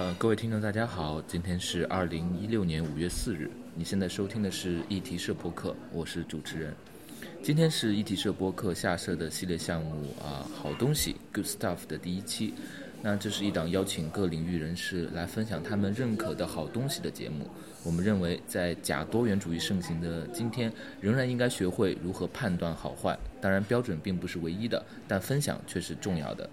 呃，各位听众，大家好，今天是二零一六年五月四日。你现在收听的是议题社播客，我是主持人。今天是议题社播客下设的系列项目啊，好东西 Good Stuff 的第一期。那这是一档邀请各领域人士来分享他们认可的好东西的节目。我们认为，在假多元主义盛行的今天，仍然应该学会如何判断好坏。当然，标准并不是唯一的，但分享却是重要的。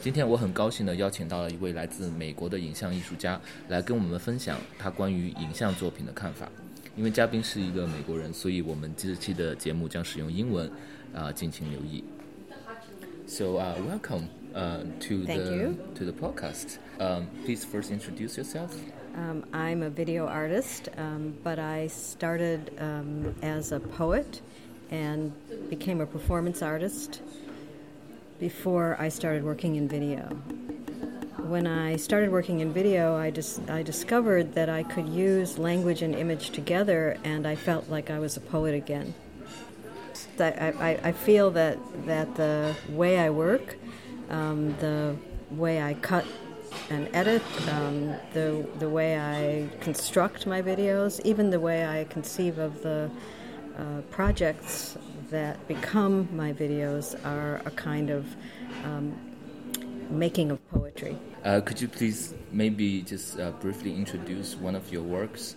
今天我很高兴地邀请到了一位来自美国的影像艺术家，来跟我们分享他关于影像作品的看法。因为嘉宾是一个美国人，所以我们这期的节目将使用英文，啊，敬请留意。So, uh, welcome, uh, to Thank the you. to the podcast. Um, please first introduce yourself. Um, I'm a video artist, um, but I started um, as a poet and became a performance artist before I started working in video. When I started working in video, I, dis- I discovered that I could use language and image together, and I felt like I was a poet again. I, I, I feel that, that the way I work, um, the way I cut and edit, um, the, the way I construct my videos, even the way I conceive of the uh, projects that become my videos are a kind of um, making of poetry. Uh, could you please maybe just uh, briefly introduce one of your works?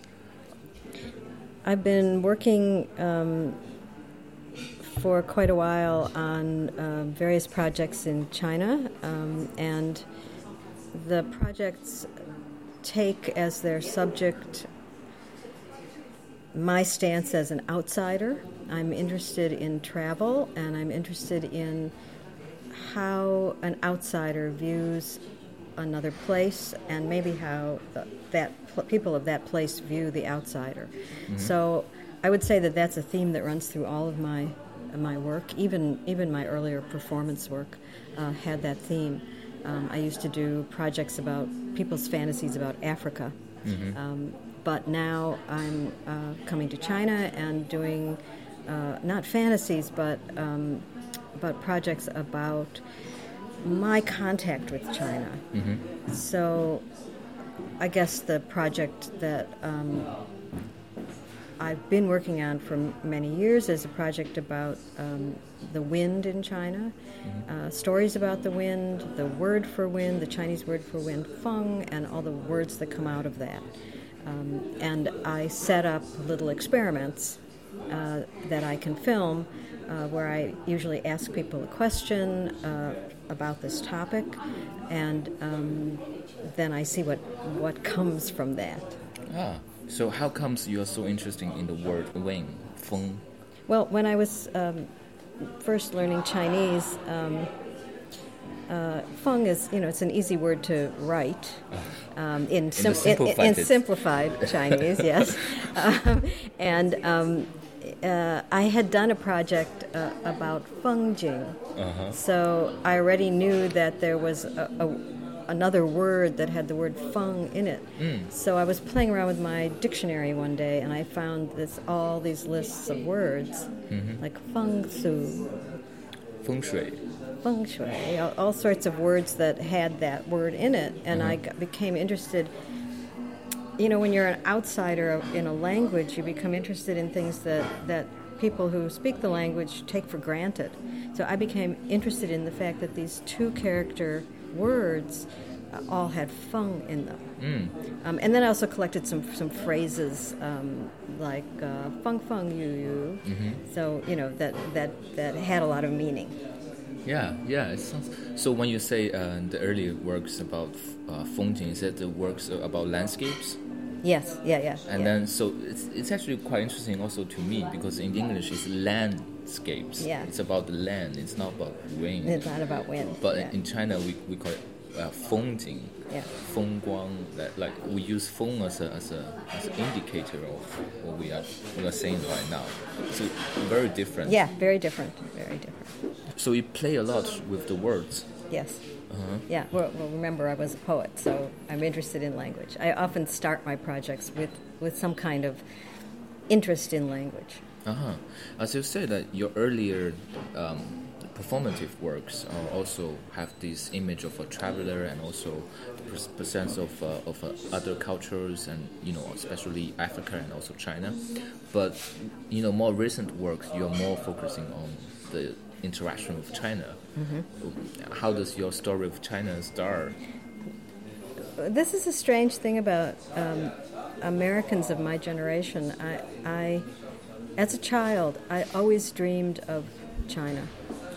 I've been working um, for quite a while on uh, various projects in China, um, and the projects take as their subject my stance as an outsider. I'm interested in travel, and I'm interested in how an outsider views another place, and maybe how the, that pl- people of that place view the outsider. So, I would say that that's a theme that runs through all of my my work. Even even my earlier performance work uh, had that theme. Um, I used to do projects about people's fantasies about Africa. Um, but now I'm uh, coming to China and doing uh, not fantasies, but um, but projects about my contact with China. So, I guess the project that um, I've been working on for many years is a project about um, the wind in China, uh, stories about the wind, the word for wind, the Chinese word for wind, feng, and all the words that come out of that. Um, and I set up little experiments uh, that I can film uh, where I usually ask people a question uh, about this topic, and um, then I see what, what comes from that. Ah, so how comes you are so interested in the word wing, feng? Well, when I was um, first learning Chinese, um, uh, feng is you know it's an easy word to write um, in, sim- in, simplified in it. simplified Chinese, yes. Um, and um, uh, I had done a project uh, about feng jing, so I already knew that there was a, a, another word that had the word feng in it. So I was playing around with my dictionary one day, and I found this all these lists of words like feng su, Feng shui. feng shui, all, all sorts of words that had that word in it, and I got, became interested. You know, when you're an outsider in a language, you become interested in things that, that people who speak the language take for granted. So I became interested in the fact that these two character words uh, all had feng in them. Um, and then I also collected some some phrases um, like uh, feng feng yu yu. So you know that that that had a lot of meaning. Yeah, yeah. It sounds. So when you say uh, the early works about uh, feng jing, is that the works about landscapes? Yes, yeah, yeah. And yeah. then, so it's, it's actually quite interesting also to me because in English it's landscapes. Yeah. It's about the land. It's not about wind. it's not about wind. But yeah. in China we, we call it uh, 风景. Yeah. 风光. That, like we use 风 as a as a as an indicator of what we are we are saying right now. So very different. yeah, very different, very different. So you play a lot with the words. Yes. Uh-huh. Yeah. Well, well, remember, I was a poet, so I'm interested in language. I often start my projects with with some kind of interest in language. Uh-huh. As you said, that your earlier um, performative works also have this image of a traveler and also presence of, uh, of uh, other cultures and you know especially Africa and also China. But you know more recent works, you're more focusing on the interaction with China. Mm-hmm. How does your story of China start? This is a strange thing about um, Americans of my generation. I, I, as a child, I always dreamed of China.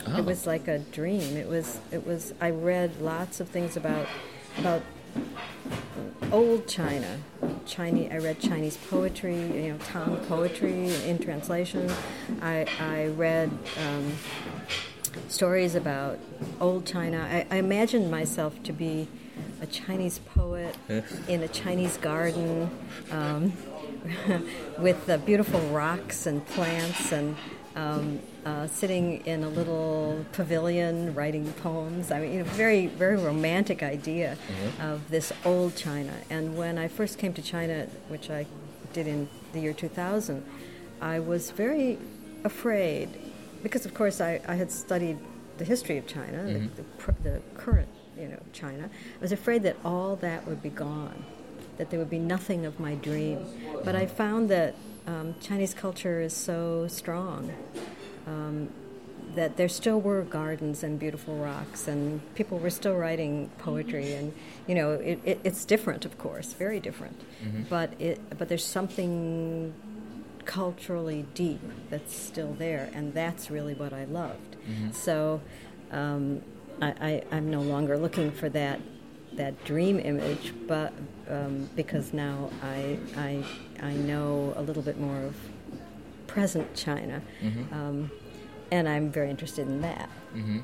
Oh. It was like a dream. It was. It was. I read lots of things about about old China. Chinese. I read Chinese poetry. You know, Tang poetry in translation. I I read. Um, stories about old China. I, I imagined myself to be a Chinese poet in a Chinese garden um, with uh, beautiful rocks and plants and um, uh, sitting in a little pavilion writing poems. I mean, you know, very, very romantic idea mm-hmm. of this old China. And when I first came to China, which I did in the year 2000, I was very afraid because, of course, I, I had studied the history of China, mm-hmm. the, the, the current you know, China. I was afraid that all that would be gone, that there would be nothing of my dream. But I found that um, Chinese culture is so strong um, that there still were gardens and beautiful rocks, and people were still writing poetry. And you know, it, it, it's different, of course, very different. Mm-hmm. But it, but there's something culturally deep that's still there, and that's really what I loved. Mm-hmm. So. Um, I, I, am no longer looking for that that dream image, but um, because now I, I I know a little bit more of present China, mm-hmm. um, and I'm very interested in that. Mm-hmm.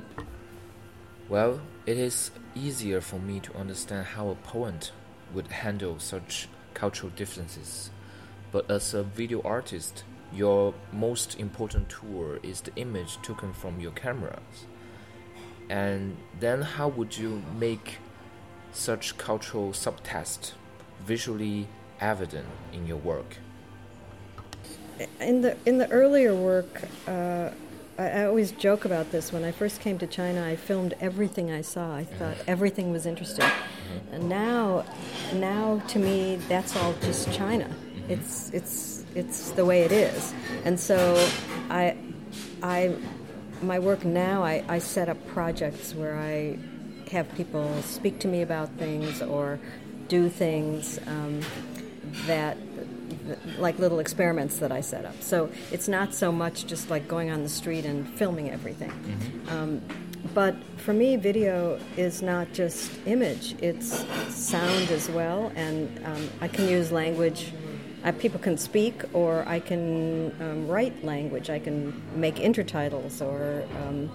Well, it is easier for me to understand how a poet would handle such cultural differences. But as a video artist, your most important tool is the image taken from your cameras. And then, how would you make such cultural subtext visually evident in your work? In the in the earlier work, uh, I, I, always joke about this. When I first came to China, I filmed everything I saw. I thought mm-hmm. everything was interesting. Mm-hmm. And now, now to me, that's all just China. It's it's it's the way it is. And so, I I my work now, I, I set up projects where I have people speak to me about things or do things um, that like little experiments that I set up. So it's not so much just like going on the street and filming everything. Mm-hmm. Um, but for me, video is not just image; it's sound as well, and um, I can use language uh, people can speak, or I can um, write language. I can make intertitles or um,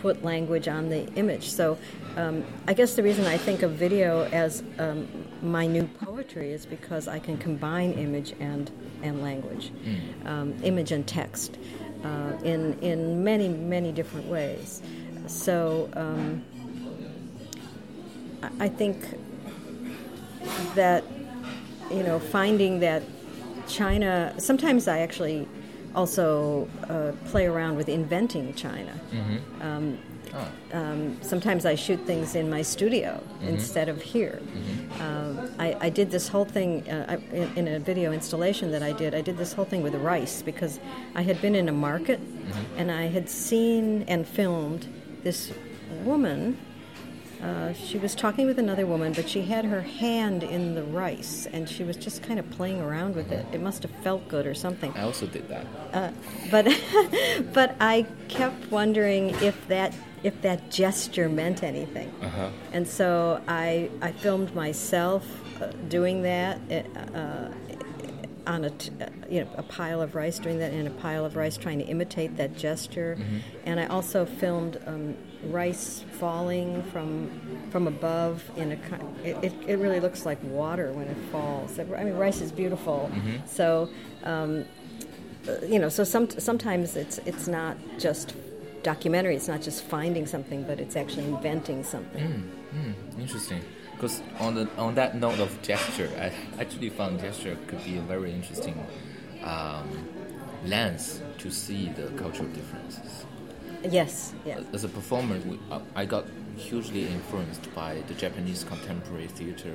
put language on the image. So um, I guess the reason I think of video as um, my new poetry is because I can combine image and, and language, mm. image and text, uh, in, in many, many different ways. So um, I think that you know finding that China, sometimes I actually also uh, play around with inventing China. Mm-hmm. Um, oh. um, sometimes I shoot things in my studio mm-hmm. instead of here. Mm-hmm. Um, I, I, did this whole thing uh, in, in, a video installation that I did. I did this whole thing with rice because I had been in a market mm-hmm. and I had seen and filmed this woman uh, she was talking with another woman, but she had her hand in the rice and she was just kind of playing around with it. It must have felt good or something. I also did that. Uh, but but I kept wondering if that if that gesture meant anything. Uh-huh. And so I I filmed myself uh, doing that. On a t- uh, you know a pile of rice, doing that in a pile of rice, trying to imitate that gesture, mm-hmm. and I also filmed um, rice falling from from above in a it, it, it, really looks like water when it falls. I mean rice is beautiful. Mm-hmm. so um, you know so some, sometimes it's it's not just documentary it's not just finding something but it's actually inventing something. Mm, mm, interesting because on the on that note of gesture i actually found gesture could be a very interesting um, lens to see the cultural differences. Yes, yeah. As a performer, we, uh, I got hugely influenced by the Japanese contemporary theater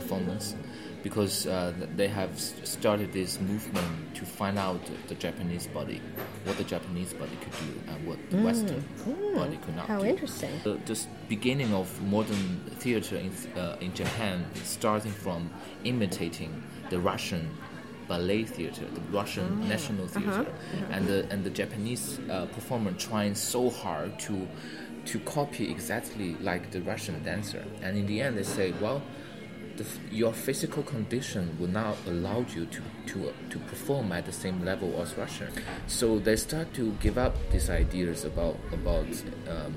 performance because uh, they have started this movement to find out the Japanese body, what the Japanese body could do and what the Western body could not Mm. How do. interesting. The, the beginning of modern theater in, uh, in Japan starting from imitating the Russian ballet theater, the Russian Ah, national uh-huh, theater, and the and the Japanese uh, performer trying so hard to to copy exactly like the Russian dancer, and in the end they say, well. The, your physical condition will not allow you to, to, to perform at the same level as Russian. So they start to give up these ideas about about um,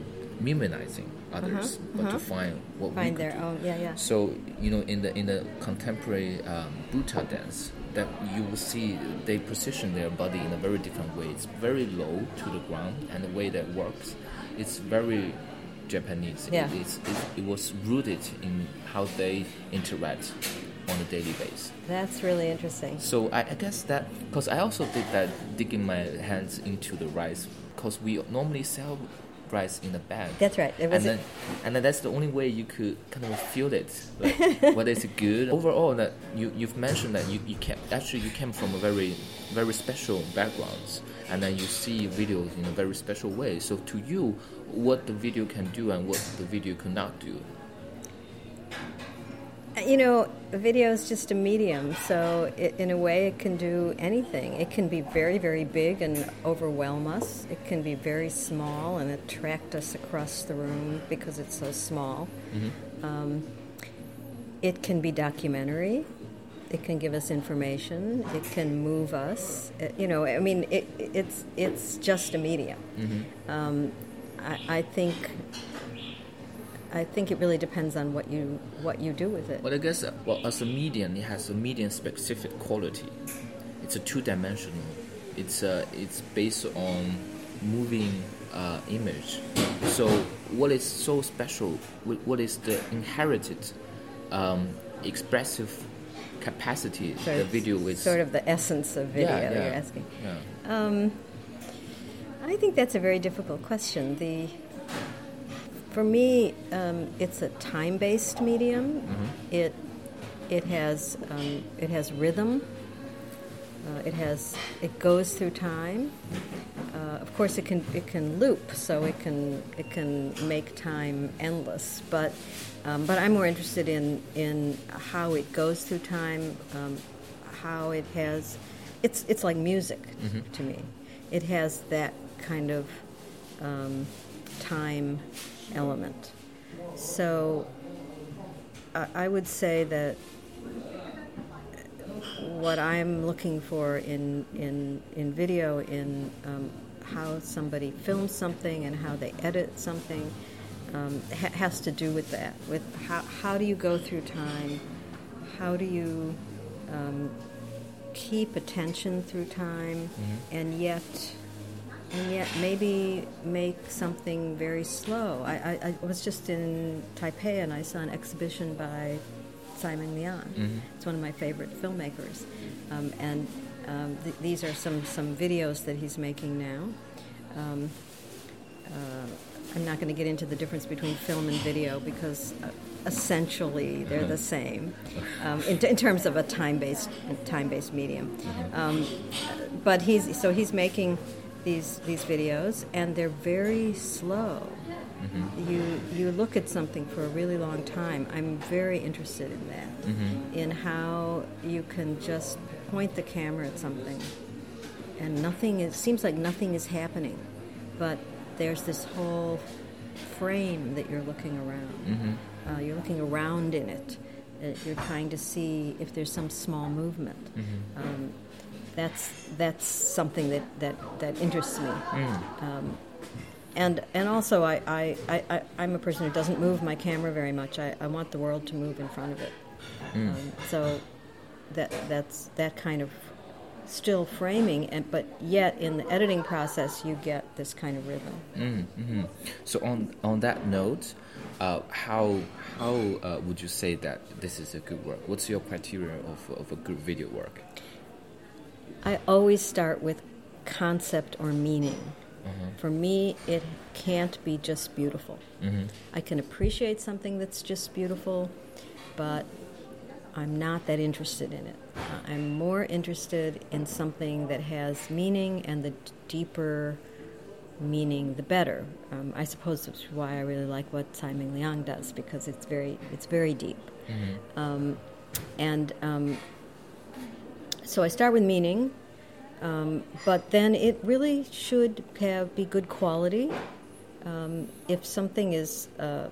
others, but to find what Uh-huh, Find their do. own, yeah, yeah. So you know, in the in the contemporary um, Butoh dance, that you will see they position their body in a very different way. It's very low to the ground, and the way that works, it's very Japanese. Yeah. It, it, it was rooted in how they interact on a daily basis. That's really interesting. So I, I guess that because I also did that, digging my hands into the rice, because we normally sell rice in a bag. That's right. It and a- then, and then that's the only way you could kind of feel it, like, whether it's good. Overall, that you you've mentioned that you, you came actually you came from a very very special backgrounds, and then you see videos in a very special way. So to you, what the video can do and what the video cannot do. You know, video is just a medium, so it, in a way, it can do anything. It can be very, very big and overwhelm us. It can be very small and attract us across the room because it's so small. Um, it can be documentary. It can give us information. It can move us. It- you know, I mean, it, it's it's just a medium. Um, I, I think. I think it really depends on what you what you do with it. But I guess, uh, well, as a medium, it has a medium-specific quality. It's a two-dimensional. It's uh, it's based on moving uh, image. So what is so special? What is the inherited um, expressive capacity Sort the of- video is? sort of the essence of video. yeah, yeah, You're asking. Yeah. I think that's a very difficult question. The for me, um, it's a time-based medium. It it has um, it has rhythm. Uh, it has it goes through time. Of course, it can it can loop, so it can it can make time endless. But um, but I'm more interested in in how it goes through time, um, how it has. It's it's like music to me. It has that kind of um, time element. So I, I would say that what I'm looking for in in in video in um, how somebody films something and how they edit something um, ha- has to do with that. With how how do you go through time? How do you um, keep attention through time, and yet and yet maybe make something very slow. I, I, I was just in Taipei and I saw an exhibition by Tsai Ming Liang. It's one of my favorite filmmakers, um, and um, th- these are some some videos that he's making now. Um, uh, I'm not going to get into the difference between film and video because uh, essentially they're the same um, in, in terms of a time-based time-based medium. Um, but he's so he's making these these videos and they're very slow. You you look at something for a really long time. I'm very interested in that, in how you can just point the camera at something and nothing It seems like nothing is happening but there's this whole frame that you're looking around. Uh, you're looking around in it. Uh, you're trying to see if there's some small movement. Um, that's that's something that, that, that interests me. Um, and and also I, I, I, I, I'm a person who doesn't move my camera very much I, I want the world to move in front of it um, so that that's that kind of still framing and but yet in the editing process you get this kind of rhythm Mm-hmm. So on on that note, uh, how how uh, would you say that this is a good work? What's your criteria of, of a good video work? i always start with concept or meaning. For me, it can't be just beautiful. I can appreciate something that's just beautiful, but I'm not that interested in it. I'm more interested in something that has meaning, and the deeper meaning, the better. Um, I suppose that's why I really like what Tsai Ming Liang does because it's very it's very deep. Um, and um, so I start with meaning, um, but then it really should have be good quality. Um, if something is uh,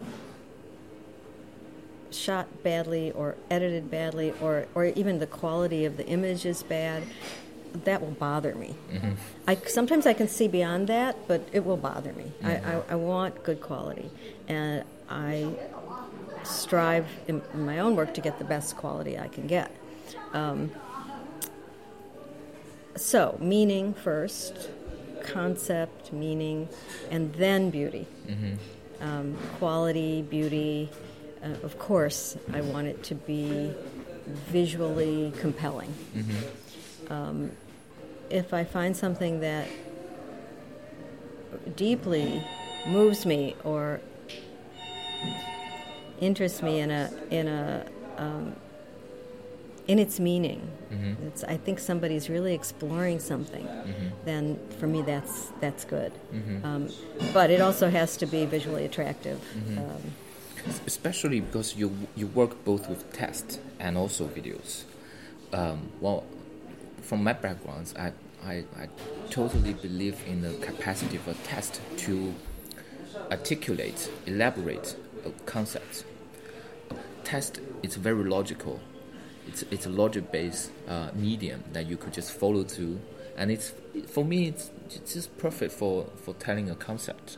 shot badly or edited badly or, or even the quality of the image is bad, that will bother me. I, sometimes I can see beyond that, but it will bother me. I, I, I want good quality. And I strive in, in my own work to get the best quality I can get. Um, so, meaning first, concept, meaning, and then beauty. Um, quality, beauty. Uh, of course, I want it to be visually compelling. Um, if I find something that deeply moves me or interests me in a in a um, in its meaning, it's, I think somebody's really exploring something. Then for me, that's that's good. Um, but it also has to be visually attractive. Um, especially because you you work both with text and also videos. Um, well, from my backgrounds, I, I I totally believe in the capacity of a text to articulate, elaborate a concept. Text is very logical. It's it's a logic based uh, medium that you could just follow through, and it's for me it's, it's just perfect for for telling a concept.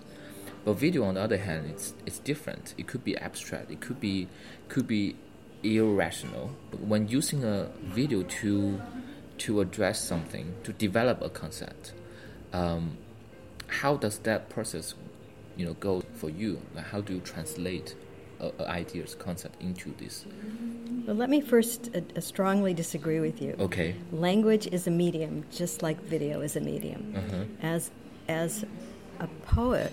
But video, on the other hand, it's it's different. It could be abstract. It could be could be irrational. But when using a video to to address something, to develop a concept, um, how does that process, you know, go for you? Like how do you translate a idea's concept into this? But let me first uh, uh, strongly disagree with you. Okay. Language is a medium, just like video is a medium. As as a poet,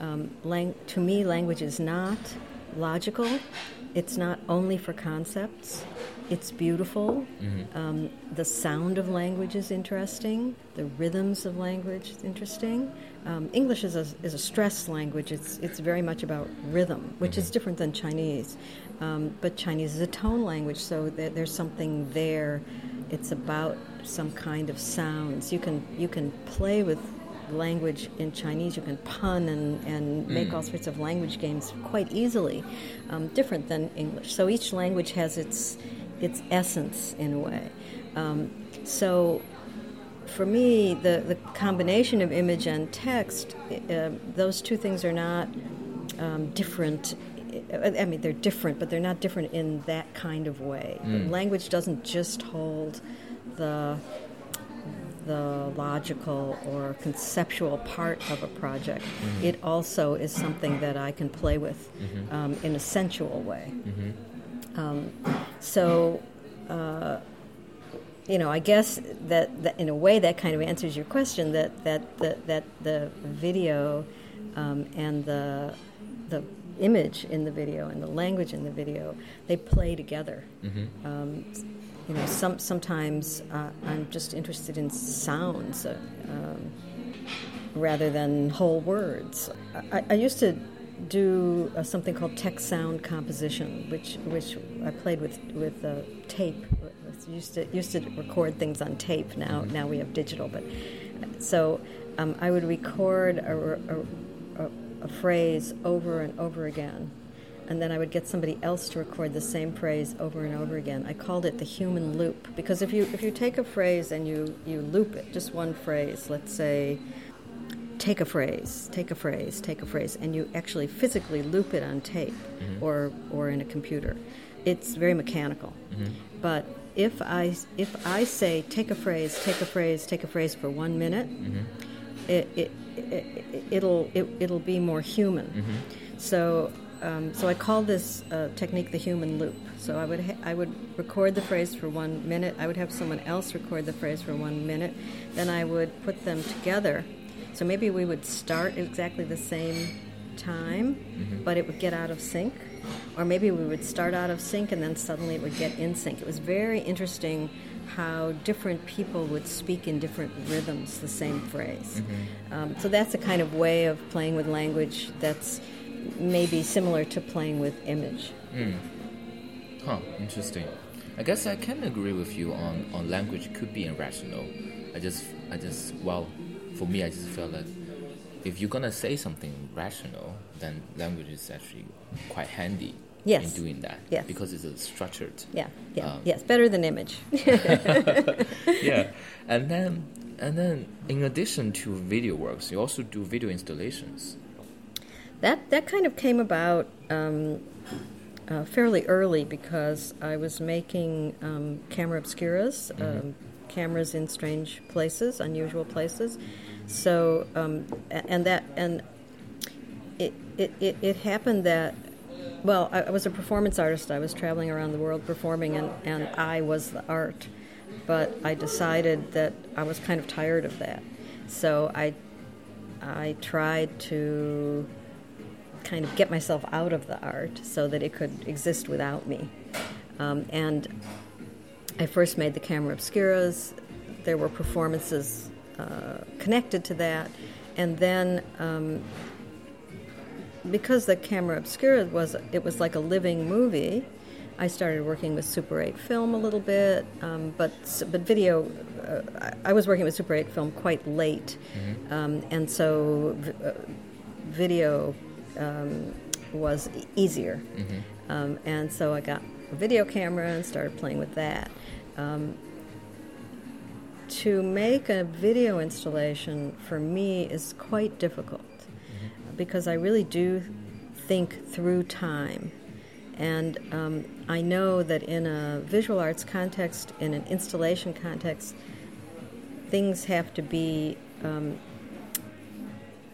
um, lang- to me, language is not logical. It's not only for concepts. It's beautiful. Um, the sound of language is interesting. The rhythms of language is interesting. Um, English is a, is a stress language. It's it's very much about rhythm, which is different than Chinese. Um, but Chinese is a tone language, so there, there's something there. It's about some kind of sounds. You can you can play with language in Chinese. You can pun and, and make all sorts of language games quite easily, um, different than English. So each language has its its essence in a way. Um, so for me, the, the combination of image and text, uh, those two things are not um, different. I mean, they're different, but they're not different in that kind of way. Language doesn't just hold the the logical or conceptual part of a project. It also is something that I can play with um, in a sensual way. Um, so, uh, you know, I guess that, that in a way that kind of answers your question that that the, that the video um, and the the image in the video and the language in the video they play together. Um, you know, some sometimes uh, I'm just interested in sounds. Uh, um, rather than whole words. I, I used to do uh, something called text sound composition, which which I played with with uh, tape. Used to used to record things on tape. Now now we have digital, but so um, I would record a, a, a, a phrase over and over again. And then I would get somebody else to record the same phrase over and over again. I called it the human loop because if you if you take a phrase and you, you loop it, just one phrase, let's say, take a phrase, take a phrase, take a phrase, and you actually physically loop it on tape mm-hmm. or, or in a computer, it's very mechanical. Mm-hmm. But if I, if I say take a phrase, take a phrase, take a phrase for one minute, mm-hmm. it, it, it, it'll, it, it'll be more human. So um, so I called this uh, technique the human loop. So I would ha- I would record the phrase for one minute. I would have someone else record the phrase for one minute. Then I would put them together. So maybe we would start exactly the same time, Mm-hmm. but it would get out of sync. Or maybe we would start out of sync and then suddenly it would get in sync. It was very interesting how different people would speak in different rhythms the same phrase. Um, so that's a kind of way of playing with language that's maybe similar to playing with image. Huh, interesting. I guess I can agree with you on, on language could be irrational. I just I just well, for me I just felt that if you're gonna say something rational, then language is actually quite handy Yes. in doing that. Yes. Because it's a structured. Yeah, yeah, Um, yes, better than image. yeah. And then and then in addition to video works, you also do video installations. That that kind of came about um, uh, fairly early because I was making um, camera obscuras, um, cameras in strange places, unusual places. So um, and that and it, it, it, it happened that well I, I was a performance artist. I was traveling around the world performing and, and i was the art. But i decided that i was kind of tired of that. So i i tried to kind of get myself out of the art so that it could exist without me um, and I first made the camera obscuras. There were performances uh, connected to that, and then um, because the camera obscura was it was like a living movie. I started working with Super 8 film a little bit, um, but but video. Uh, I was working with Super 8 film quite late, um, and so v- uh, video um, was easier. Um, and so I got a video camera and started playing with that. Um, to make a video installation for me is quite difficult because I really do think through time. And um, I know that in a visual arts context, in an installation context, things have to be um,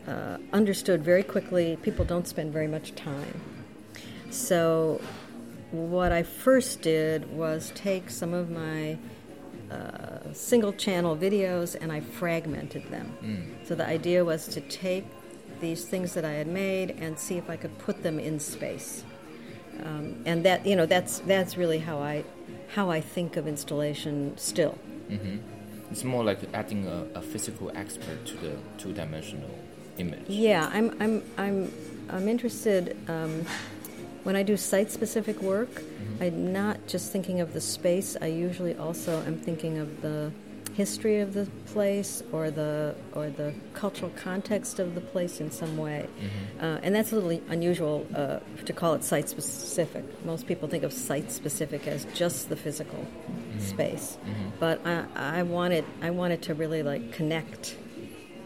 uh, understood very quickly. People don't spend very much time. So, what I first did was take some of my uh, single channel videos and I fragmented them. So, the idea was to take these things that I had made and see if I could put them in space. Um, and that, you know, that's, that's really how I, how I think of installation still. It's more like adding a, a physical expert to the two dimensional image. Yeah, I'm, I'm, I'm, I'm interested. Um, when I do site specific work, I'm not just thinking of the space, I usually also am thinking of the history of the place or the, or the cultural context of the place in some way. Uh, and that's a little unusual uh, to call it site specific. Most people think of site specific as just the physical space. But I, I, wanted, I wanted to really like connect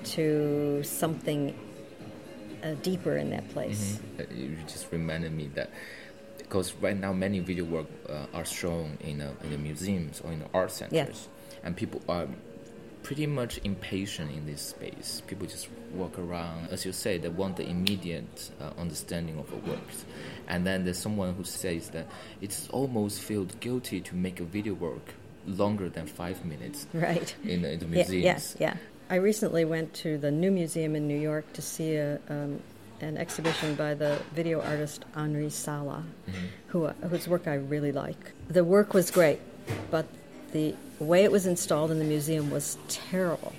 to something uh, deeper in that place. Uh, You just reminded me that because right now many video work uh, are shown in, uh, in the museums or in the art centers, and people are pretty much impatient in this space. People just walk around, as you say, they want the immediate uh, understanding of a work, and then there's someone who says that it's almost feels guilty to make a video work longer than five minutes Right. in, the- in the Yeah, museums. yeah, yeah. I recently went to the New Museum in New York to see a, um, an exhibition by the video artist Anri Sala, who, whose work I really like. The work was great, but the way it was installed in the museum was terrible.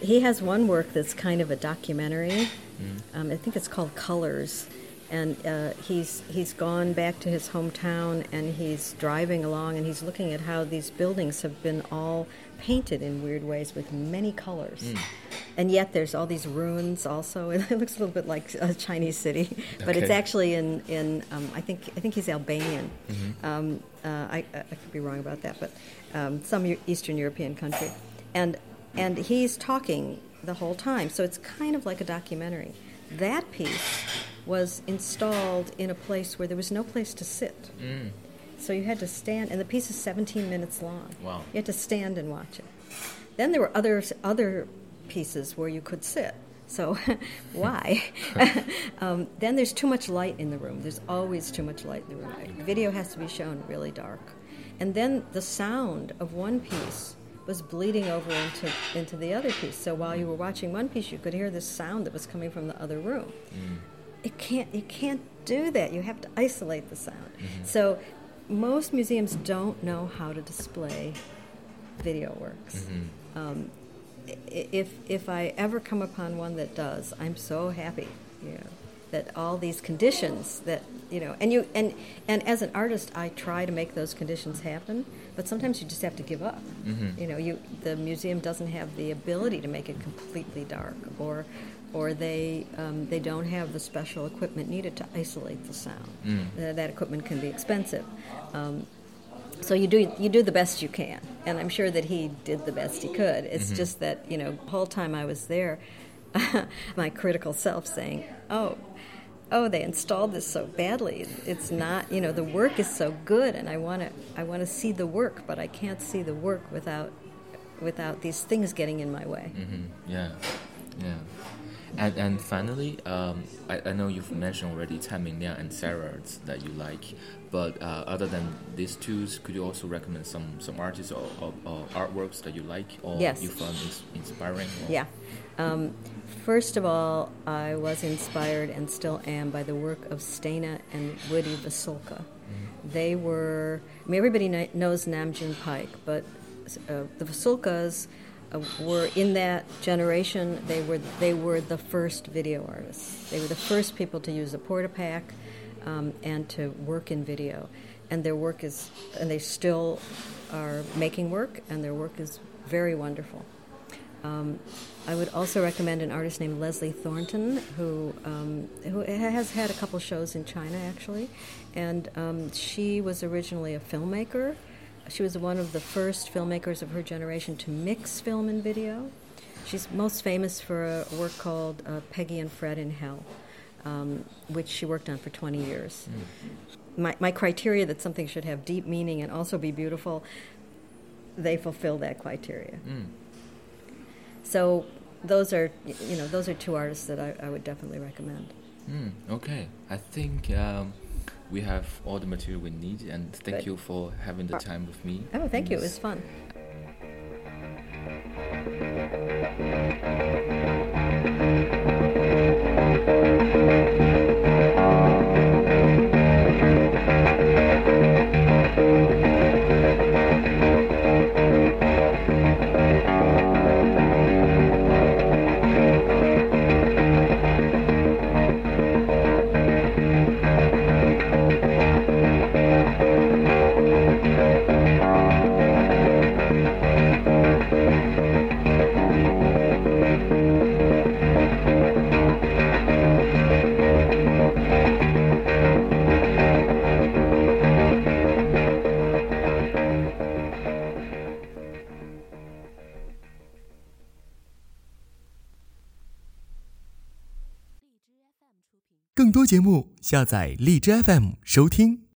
He has one work that's kind of a documentary. Um, I think it's called Colors, and uh, he's he's gone back to his hometown and he's driving along and he's looking at how these buildings have been all painted in weird ways with many colors, and yet there's all these ruins also. It looks a little bit like a Chinese city, but it's actually in in um, I think I think he's Albanian. Um, uh, I, I could be wrong about that, but um, some Eastern European country, and and he's talking the whole time. So it's kind of like a documentary. That piece was installed in a place where there was no place to sit. So you had to stand, and the piece is 17 minutes long. Wow. You had to stand and watch it. Then there were other other pieces where you could sit. So why? um, then there's too much light in the room. There's always too much light in the room. Video has to be shown really dark. And then the sound of one piece was bleeding over into, into the other piece. So while you were watching one piece, you could hear the sound that was coming from the other room. Mm. It can't, you can't do that. You have to isolate the sound. Mm-hmm. So most museums don't know how to display video works. Mm-hmm. Um, if if I ever come upon one that does, I'm so happy. You know, that all these conditions that you know, and you and and as an artist, I try to make those conditions happen. But sometimes you just have to give up. Mm-hmm. You know, you the museum doesn't have the ability to make it completely dark, or or they um, they don't have the special equipment needed to isolate the sound. Mm. Uh, that equipment can be expensive. Um, so you do you do the best you can, and I'm sure that he did the best he could. It's mm-hmm. just that you know, the whole time I was there, my critical self saying, "Oh, oh, they installed this so badly. It's not, you know, the work is so good, and I want to I want to see the work, but I can't see the work without without these things getting in my way." Mm-hmm. Yeah, yeah. And, and finally, um, I, I, know you've mentioned already Cai Mingliang and Sala that you like, but uh, other than these two, could you also recommend some, some artists or, or, or artworks that you like or yes. you found inspiring? Or? Yeah. Um, first of all, I was inspired and still am by the work of Steina and Woody Vasulka. Mm. They were, I mean, everybody knows Nam June Paik, but uh, the Vasulkas uh, were in that generation. They were they were the first video artists. They were the first people to use a Portapak um, and to work in video. And their work is, and they still are making work, and their work is very wonderful. Um, I would also recommend an artist named Leslie Thornton, who um, who has had a couple shows in China actually, and um, she was originally a filmmaker she was one of the first filmmakers of her generation to mix film and video. She's most famous for a work called uh, Peggy and Fred in Hell, um, which she worked on for 20 years. Mm. My, my criteria that something should have deep meaning and also be beautiful, they fulfill that criteria. Mm. So those are, you know, those are two artists that I, I would definitely recommend. Mm, okay, I think. Um we have all the material we need, and thank Good. you for having the oh. time with me. Oh, thank you. It was fun. 节目，下载荔枝 FM 收听。